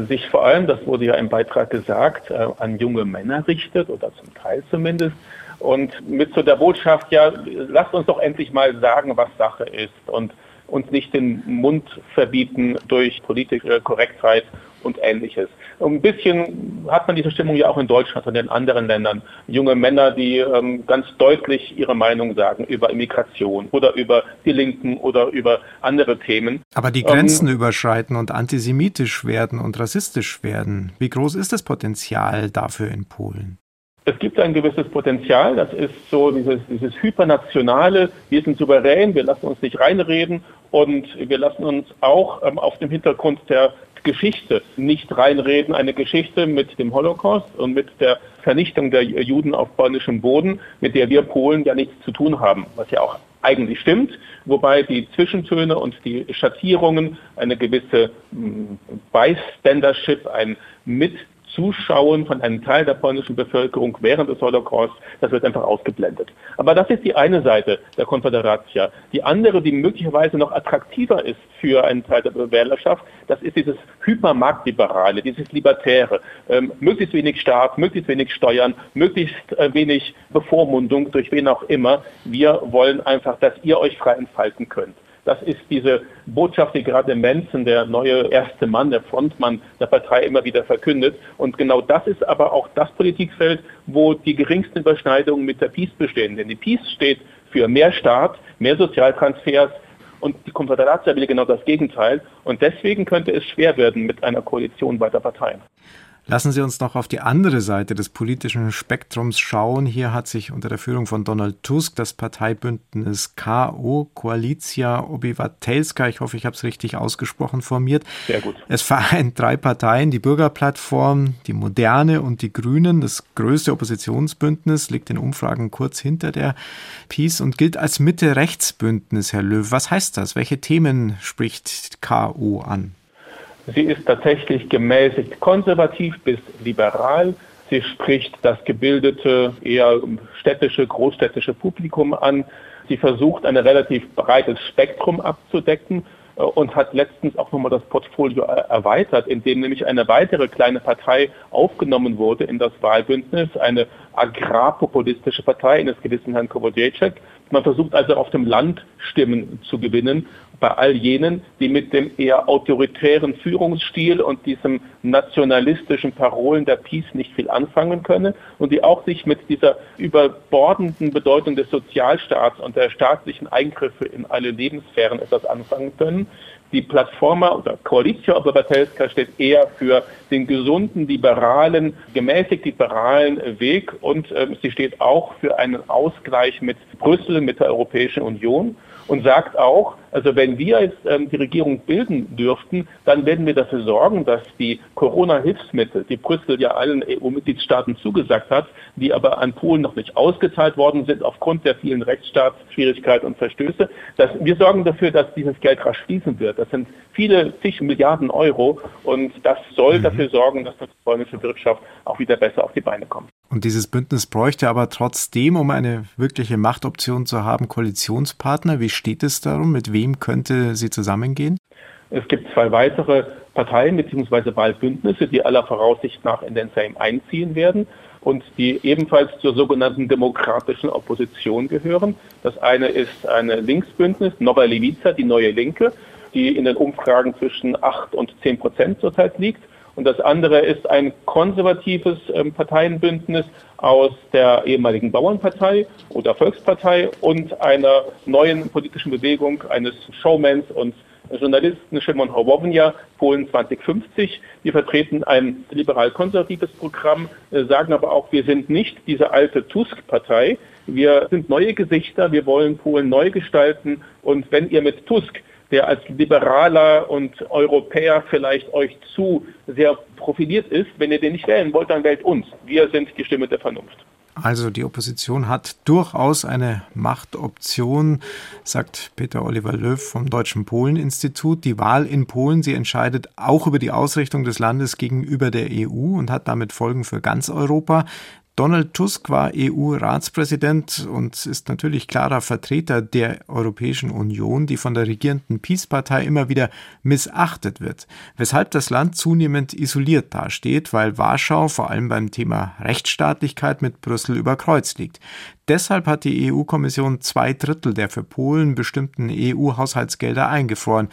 sich vor allem, das wurde ja im Beitrag gesagt, äh, an junge Männer richtet oder zum Teil zumindest. Und mit so der Botschaft, ja, lasst uns doch endlich mal sagen, was Sache ist und uns nicht den Mund verbieten durch politische Korrektheit und ähnliches. Ein bisschen hat man diese Stimmung ja auch in Deutschland und in anderen Ländern. Junge Männer, die ähm, ganz deutlich ihre Meinung sagen über Immigration oder über die Linken oder über andere Themen. Aber die Grenzen ähm, überschreiten und antisemitisch werden und rassistisch werden. Wie groß ist das Potenzial dafür in Polen? Es gibt ein gewisses Potenzial, das ist so dieses, dieses hypernationale, wir sind souverän, wir lassen uns nicht reinreden und wir lassen uns auch ähm, auf dem Hintergrund der Geschichte nicht reinreden, eine Geschichte mit dem Holocaust und mit der Vernichtung der Juden auf polnischem Boden, mit der wir Polen ja nichts zu tun haben, was ja auch eigentlich stimmt, wobei die Zwischentöne und die Schattierungen eine gewisse hm, Bystandership, ein Mit Zuschauen von einem Teil der polnischen Bevölkerung während des Holocaust, das wird einfach ausgeblendet. Aber das ist die eine Seite der Konföderatia. Die andere, die möglicherweise noch attraktiver ist für einen Teil der Wählerschaft, das ist dieses Hypermarktliberale, dieses Libertäre. Ähm, möglichst wenig Staat, möglichst wenig Steuern, möglichst äh, wenig Bevormundung durch wen auch immer. Wir wollen einfach, dass ihr euch frei entfalten könnt. Das ist diese Botschaft, die gerade Menzen, der neue erste Mann, der Frontmann der Partei immer wieder verkündet. Und genau das ist aber auch das Politikfeld, wo die geringsten Überschneidungen mit der Peace bestehen. Denn die Peace steht für mehr Staat, mehr Sozialtransfers, und die Konföderatia will genau das Gegenteil. Und deswegen könnte es schwer werden mit einer Koalition weiter Parteien. Lassen Sie uns noch auf die andere Seite des politischen Spektrums schauen. Hier hat sich unter der Führung von Donald Tusk das Parteibündnis KO, Koalicja Obywatelska, ich hoffe, ich habe es richtig ausgesprochen, formiert. Sehr gut. Es vereint drei Parteien, die Bürgerplattform, die Moderne und die Grünen. Das größte Oppositionsbündnis liegt in Umfragen kurz hinter der Peace und gilt als Mitte-Rechts-Bündnis, Herr Löw. Was heißt das? Welche Themen spricht KO an? Sie ist tatsächlich gemäßigt konservativ bis liberal. Sie spricht das gebildete, eher städtische, großstädtische Publikum an. Sie versucht, ein relativ breites Spektrum abzudecken äh, und hat letztens auch nochmal das Portfolio erweitert, indem nämlich eine weitere kleine Partei aufgenommen wurde in das Wahlbündnis, eine agrarpopulistische Partei eines gewissen Herrn Kowodziejczek. Man versucht also auf dem Land Stimmen zu gewinnen bei all jenen, die mit dem eher autoritären Führungsstil und diesem nationalistischen Parolen der Peace nicht viel anfangen können und die auch sich mit dieser überbordenden Bedeutung des Sozialstaats und der staatlichen Eingriffe in alle Lebenssphären etwas anfangen können. Die Plattforma oder Koalicja Obywatelska steht eher für den gesunden, liberalen, gemäßigt liberalen Weg und äh, sie steht auch für einen Ausgleich mit Brüssel, mit der Europäischen Union und sagt auch, also wenn wir jetzt ähm, die Regierung bilden dürften, dann werden wir dafür sorgen, dass die Corona-Hilfsmittel, die Brüssel ja allen EU-Mitgliedstaaten zugesagt hat, die aber an Polen noch nicht ausgezahlt worden sind aufgrund der vielen Rechtsstaatsschwierigkeiten und Verstöße, dass wir sorgen dafür, dass dieses Geld rasch fließen wird. Das sind viele zig Milliarden Euro und das soll mhm. dafür sorgen, dass die polnische Wirtschaft auch wieder besser auf die Beine kommt. Und dieses Bündnis bräuchte aber trotzdem, um eine wirkliche Machtoption zu haben, Koalitionspartner. Wie steht es darum? Mit wem könnte sie zusammengehen? Es gibt zwei weitere Parteien bzw. Wahlbündnisse, die aller Voraussicht nach in den Sejm einziehen werden und die ebenfalls zur sogenannten demokratischen Opposition gehören. Das eine ist ein Linksbündnis, Nova Levica, die neue Linke, die in den Umfragen zwischen 8 und 10 Prozent zurzeit liegt. Und das andere ist ein konservatives ähm, Parteienbündnis aus der ehemaligen Bauernpartei oder Volkspartei und einer neuen politischen Bewegung eines Showmans und Journalisten Szymon Hołownia, Polen 2050. Wir vertreten ein liberal-konservatives Programm, äh, sagen aber auch, wir sind nicht diese alte Tusk-Partei. Wir sind neue Gesichter, wir wollen Polen neu gestalten. Und wenn ihr mit Tusk der als Liberaler und Europäer vielleicht euch zu sehr profiliert ist. Wenn ihr den nicht wählen wollt, dann wählt uns. Wir sind die Stimme der Vernunft. Also die Opposition hat durchaus eine Machtoption, sagt Peter Oliver Löw vom Deutschen Polen-Institut. Die Wahl in Polen, sie entscheidet auch über die Ausrichtung des Landes gegenüber der EU und hat damit Folgen für ganz Europa. Donald Tusk war EU-Ratspräsident und ist natürlich klarer Vertreter der Europäischen Union, die von der regierenden Peace-Partei immer wieder missachtet wird, weshalb das Land zunehmend isoliert dasteht, weil Warschau vor allem beim Thema Rechtsstaatlichkeit mit Brüssel über Kreuz liegt. Deshalb hat die EU-Kommission zwei Drittel der für Polen bestimmten EU-Haushaltsgelder eingefroren.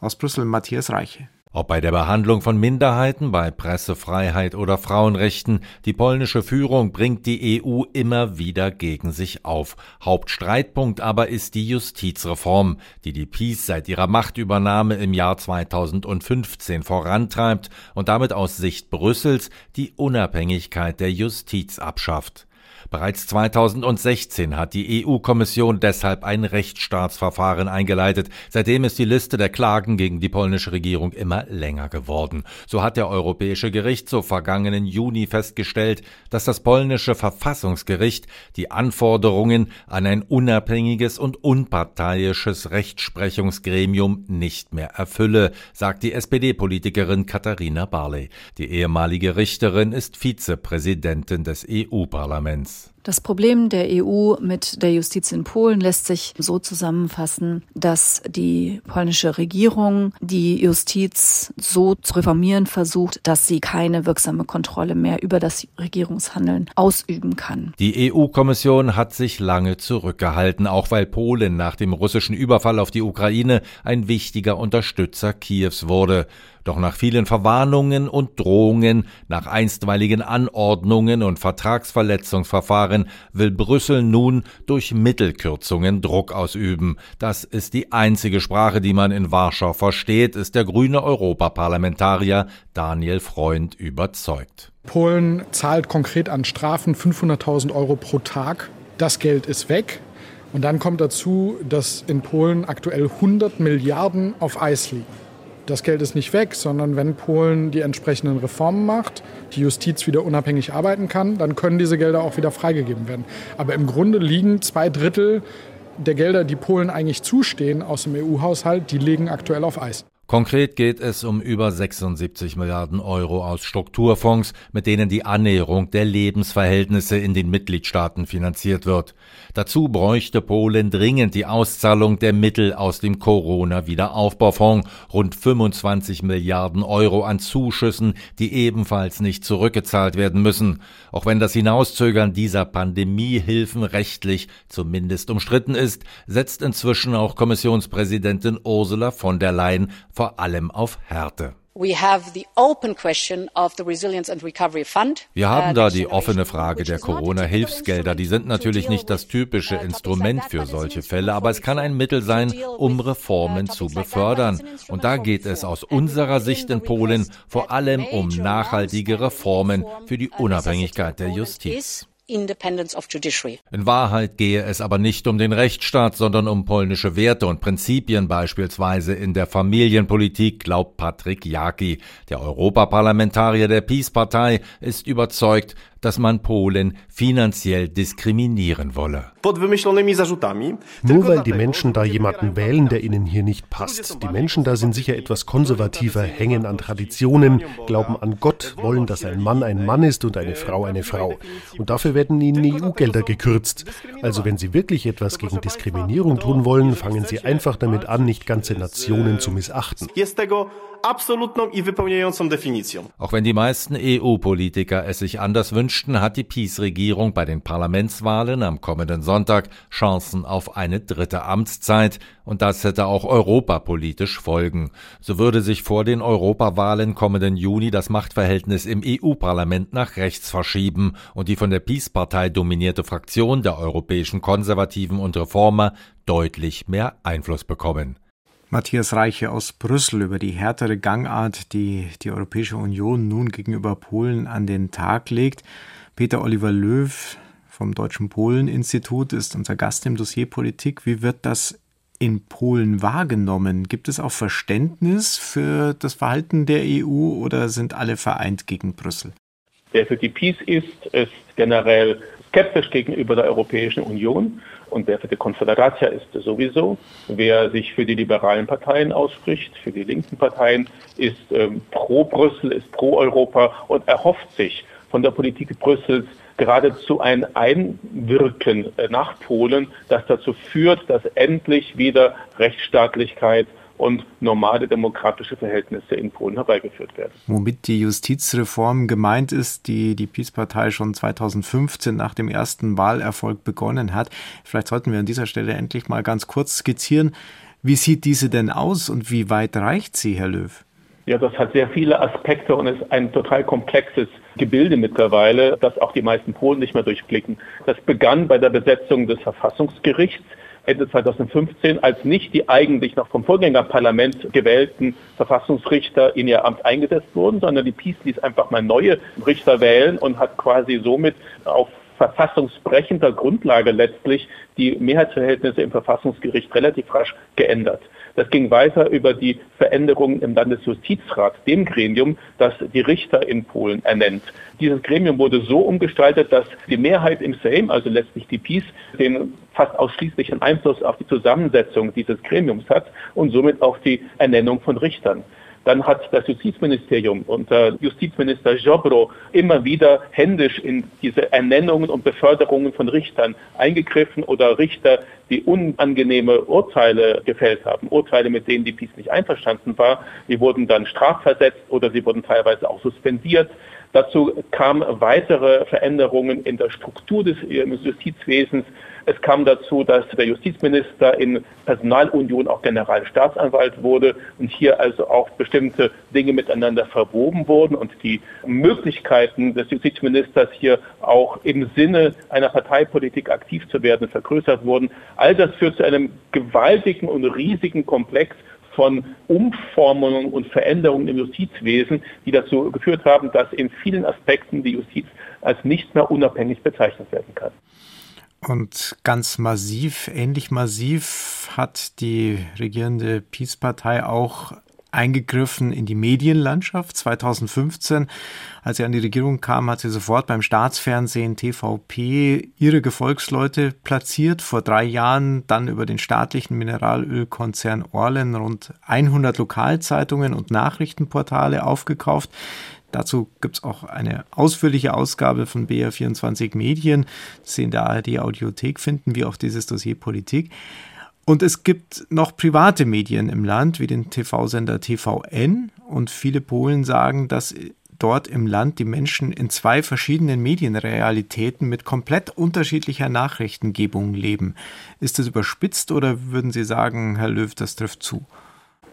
Aus Brüssel Matthias Reiche. Ob bei der Behandlung von Minderheiten, bei Pressefreiheit oder Frauenrechten, die polnische Führung bringt die EU immer wieder gegen sich auf. Hauptstreitpunkt aber ist die Justizreform, die die PiS seit ihrer Machtübernahme im Jahr 2015 vorantreibt und damit aus Sicht Brüssels die Unabhängigkeit der Justiz abschafft. Bereits 2016 hat die EU-Kommission deshalb ein Rechtsstaatsverfahren eingeleitet. Seitdem ist die Liste der Klagen gegen die polnische Regierung immer länger geworden. So hat der Europäische Gerichtshof vergangenen Juni festgestellt, dass das polnische Verfassungsgericht die Anforderungen an ein unabhängiges und unparteiisches Rechtsprechungsgremium nicht mehr erfülle, sagt die SPD-Politikerin Katharina Barley. Die ehemalige Richterin ist Vizepräsidentin des EU-Parlaments. Das Problem der EU mit der Justiz in Polen lässt sich so zusammenfassen, dass die polnische Regierung die Justiz so zu reformieren versucht, dass sie keine wirksame Kontrolle mehr über das Regierungshandeln ausüben kann. Die EU-Kommission hat sich lange zurückgehalten, auch weil Polen nach dem russischen Überfall auf die Ukraine ein wichtiger Unterstützer Kiews wurde. Doch nach vielen Verwarnungen und Drohungen, nach einstweiligen Anordnungen und Vertragsverletzungsverfahren will Brüssel nun durch Mittelkürzungen Druck ausüben. Das ist die einzige Sprache, die man in Warschau versteht, ist der grüne Europaparlamentarier Daniel Freund überzeugt. Polen zahlt konkret an Strafen 500.000 Euro pro Tag. Das Geld ist weg. Und dann kommt dazu, dass in Polen aktuell 100 Milliarden auf Eis liegen das Geld ist nicht weg, sondern wenn Polen die entsprechenden Reformen macht, die Justiz wieder unabhängig arbeiten kann, dann können diese Gelder auch wieder freigegeben werden. Aber im Grunde liegen zwei Drittel der Gelder, die Polen eigentlich zustehen aus dem EU-Haushalt, die liegen aktuell auf Eis. Konkret geht es um über 76 Milliarden Euro aus Strukturfonds, mit denen die Annäherung der Lebensverhältnisse in den Mitgliedstaaten finanziert wird. Dazu bräuchte Polen dringend die Auszahlung der Mittel aus dem Corona-Wiederaufbaufonds, rund 25 Milliarden Euro an Zuschüssen, die ebenfalls nicht zurückgezahlt werden müssen. Auch wenn das Hinauszögern dieser Pandemiehilfen rechtlich zumindest umstritten ist, setzt inzwischen auch Kommissionspräsidentin Ursula von der Leyen vor allem auf Härte. Wir haben da die offene Frage der Corona-Hilfsgelder. Die sind natürlich nicht das typische Instrument für solche Fälle, aber es kann ein Mittel sein, um Reformen zu befördern. Und da geht es aus unserer Sicht in Polen vor allem um nachhaltige Reformen für die Unabhängigkeit der Justiz. Independence of Judiciary. In Wahrheit gehe es aber nicht um den Rechtsstaat, sondern um polnische Werte und Prinzipien, beispielsweise in der Familienpolitik, glaubt Patrick Jaki. Der Europaparlamentarier der Peace-Partei ist überzeugt, dass man Polen finanziell diskriminieren wolle. Nur weil die Menschen da jemanden wählen, der ihnen hier nicht passt. Die Menschen da sind sicher etwas konservativer, hängen an Traditionen, glauben an Gott, wollen, dass ein Mann ein Mann ist und eine Frau eine Frau. Und dafür werden ihnen EU-Gelder gekürzt. Also wenn sie wirklich etwas gegen Diskriminierung tun wollen, fangen sie einfach damit an, nicht ganze Nationen zu missachten absolutną i wypełniającą definicją. Auch wenn die meisten EU-Politiker es sich anders wünschten, hat die PiS-Regierung bei den Parlamentswahlen am kommenden Sonntag Chancen auf eine dritte Amtszeit. Und das hätte auch europapolitisch Folgen. So würde sich vor den Europawahlen kommenden Juni das Machtverhältnis im EU-Parlament nach rechts verschieben und die von der PiS-Partei dominierte Fraktion der europäischen Konservativen und Reformer deutlich mehr Einfluss bekommen. Matthias Reiche aus Brüssel über die härtere Gangart, die die Europäische Union nun gegenüber Polen an den Tag legt. Peter Oliver Löw vom Deutschen Polen-Institut ist unser Gast im Dossier Politik. Wie wird das in Polen wahrgenommen? Gibt es auch Verständnis für das Verhalten der EU oder sind alle vereint gegen Brüssel? Wer für die Peace ist, ist generell skeptisch gegenüber der Europäischen Union und wer für die Konföderatia ist sowieso. Wer sich für die liberalen Parteien ausspricht, für die linken Parteien, ist ähm, pro Brüssel, ist pro Europa und erhofft sich von der Politik Brüssels geradezu ein Einwirken äh, nach Polen, das dazu führt, dass endlich wieder Rechtsstaatlichkeit und normale demokratische Verhältnisse in Polen herbeigeführt werden. Womit die Justizreform gemeint ist, die die PiS-Partei schon 2015 nach dem ersten Wahlerfolg begonnen hat. Vielleicht sollten wir an dieser Stelle endlich mal ganz kurz skizzieren. Wie sieht diese denn aus und wie weit reicht sie, Herr Löw? Ja, das hat sehr viele Aspekte und ist ein total komplexes Gebilde mittlerweile, das auch die meisten Polen nicht mehr durchblicken. Das begann bei der Besetzung des Verfassungsgerichts Ende 2015, als nicht die eigentlich noch vom Vorgängerparlament gewählten Verfassungsrichter in ihr Amt eingesetzt wurden, sondern die PiS ließ einfach mal neue Richter wählen und hat quasi somit auf verfassungsbrechender Grundlage letztlich die Mehrheitsverhältnisse im Verfassungsgericht relativ rasch geändert. Das ging weiter über die Veränderungen im Landesjustizrat, dem Gremium, das die Richter in Polen ernennt. Dieses Gremium wurde so umgestaltet, dass die Mehrheit im Sejm, also letztlich die PiS, den fast ausschließlichen Einfluss auf die Zusammensetzung dieses Gremiums hat und somit auf die Ernennung von Richtern. Dann hat das Justizministerium unter Justizminister Jobro immer wieder händisch in diese Ernennungen und Beförderungen von Richtern eingegriffen oder Richter, die unangenehme Urteile gefällt haben, Urteile, mit denen die PiS nicht einverstanden war, die wurden dann strafversetzt oder sie wurden teilweise auch suspendiert. Dazu kamen weitere Veränderungen in der Struktur des Justizwesens. Es kam dazu, dass der Justizminister in Personalunion auch Generalstaatsanwalt wurde und hier also auch bestimmte Dinge miteinander verwoben wurden und die Möglichkeiten des Justizministers hier auch im Sinne einer Parteipolitik aktiv zu werden vergrößert wurden. All das führt zu einem gewaltigen und riesigen Komplex von Umformungen und Veränderungen im Justizwesen, die dazu geführt haben, dass in vielen Aspekten die Justiz als nicht mehr unabhängig bezeichnet werden kann. Und ganz massiv, ähnlich massiv hat die regierende Peace-Partei auch eingegriffen in die Medienlandschaft. 2015, als sie an die Regierung kam, hat sie sofort beim Staatsfernsehen TVP ihre Gefolgsleute platziert. Vor drei Jahren dann über den staatlichen Mineralölkonzern Orlen rund 100 Lokalzeitungen und Nachrichtenportale aufgekauft. Dazu gibt es auch eine ausführliche Ausgabe von BR24 Medien, das Sie in der ARD Audiothek finden, wie auch dieses Dossier Politik. Und es gibt noch private Medien im Land, wie den TV-Sender TVN. Und viele Polen sagen, dass dort im Land die Menschen in zwei verschiedenen Medienrealitäten mit komplett unterschiedlicher Nachrichtengebung leben. Ist das überspitzt oder würden Sie sagen, Herr Löw, das trifft zu?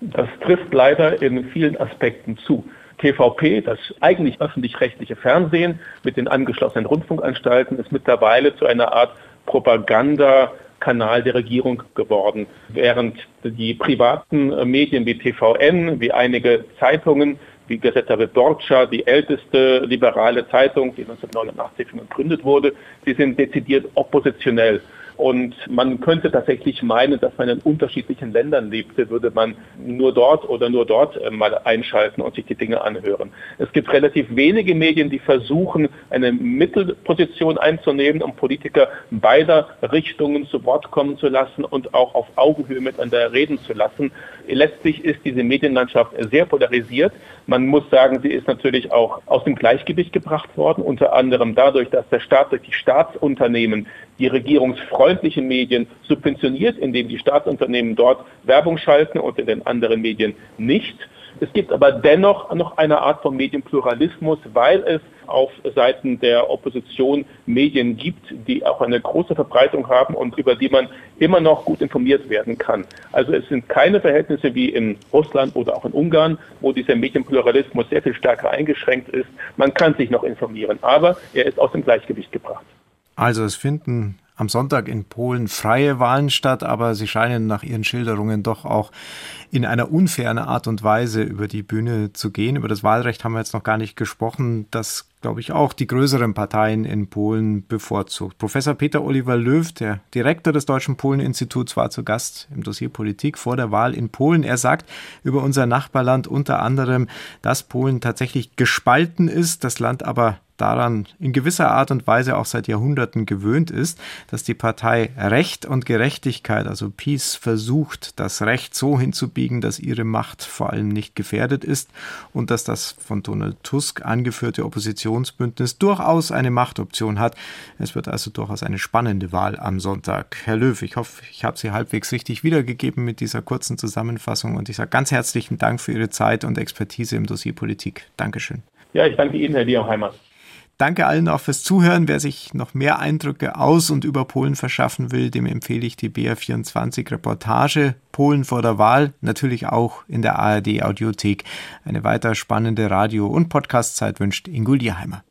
Das trifft leider in vielen Aspekten zu. TVP, das eigentlich öffentlich-rechtliche Fernsehen mit den angeschlossenen Rundfunkanstalten, ist mittlerweile zu einer Art Propaganda Kanal der Regierung geworden, während die privaten äh, Medien wie TVN, wie einige Zeitungen, wie Gazeta Wyborcza, die älteste liberale Zeitung, die 1989 gegründet wurde, sie sind dezidiert oppositionell. Und man könnte tatsächlich meinen, dass man in unterschiedlichen Ländern lebte, würde man nur dort oder nur dort äh, mal einschalten und sich die Dinge anhören. Es gibt relativ wenige Medien, die versuchen, eine Mittelposition einzunehmen, um Politiker beider Richtungen zu Wort kommen zu lassen und auch auf Augenhöhe miteinander reden zu lassen. Letztlich ist diese Medienlandschaft sehr polarisiert. Man muss sagen, sie ist natürlich auch aus dem Gleichgewicht gebracht worden, unter anderem dadurch, dass der Staat durch die Staatsunternehmen die regierungsfreundlichen Medien subventioniert, indem die Staatsunternehmen dort Werbung schalten und in den anderen Medien nicht. Es gibt aber dennoch noch eine Art von Medienpluralismus, weil es auf Seiten der Opposition Medien gibt, die auch eine große Verbreitung haben und über die man immer noch gut informiert werden kann. Also es sind keine Verhältnisse wie in Russland oder auch in Ungarn, wo dieser Medienpluralismus sehr viel stärker eingeschränkt ist. Man kann sich noch informieren, aber er ist aus dem Gleichgewicht gebracht. Also es finden am Sonntag in Polen freie Wahlen statt, aber sie scheinen nach ihren Schilderungen doch auch in einer unfairen Art und Weise über die Bühne zu gehen. Über das Wahlrecht haben wir jetzt noch gar nicht gesprochen, das, glaube ich, auch die größeren Parteien in Polen bevorzugt. Professor Peter Oliver Löw, der Direktor des Deutschen Polen-Instituts, war zu Gast im Dossier Politik vor der Wahl in Polen. Er sagt über unser Nachbarland unter anderem, dass Polen tatsächlich gespalten ist, das Land aber daran in gewisser Art und Weise auch seit Jahrhunderten gewöhnt ist, dass die Partei Recht und Gerechtigkeit, also Peace, versucht, das Recht so hinzubiegen, dass ihre Macht vor allem nicht gefährdet ist und dass das von Donald Tusk angeführte Oppositionsbündnis durchaus eine Machtoption hat. Es wird also durchaus eine spannende Wahl am Sonntag. Herr Löw, ich hoffe, ich habe Sie halbwegs richtig wiedergegeben mit dieser kurzen Zusammenfassung und ich sage ganz herzlichen Dank für Ihre Zeit und Expertise im Dossier Politik. Dankeschön. Ja, ich danke Ihnen, Herr Dierheimer. Danke allen auch fürs Zuhören. Wer sich noch mehr Eindrücke aus und über Polen verschaffen will, dem empfehle ich die BR24 Reportage Polen vor der Wahl, natürlich auch in der ARD Audiothek. Eine weiter spannende Radio- und Podcastzeit wünscht Ingo Lierheimer.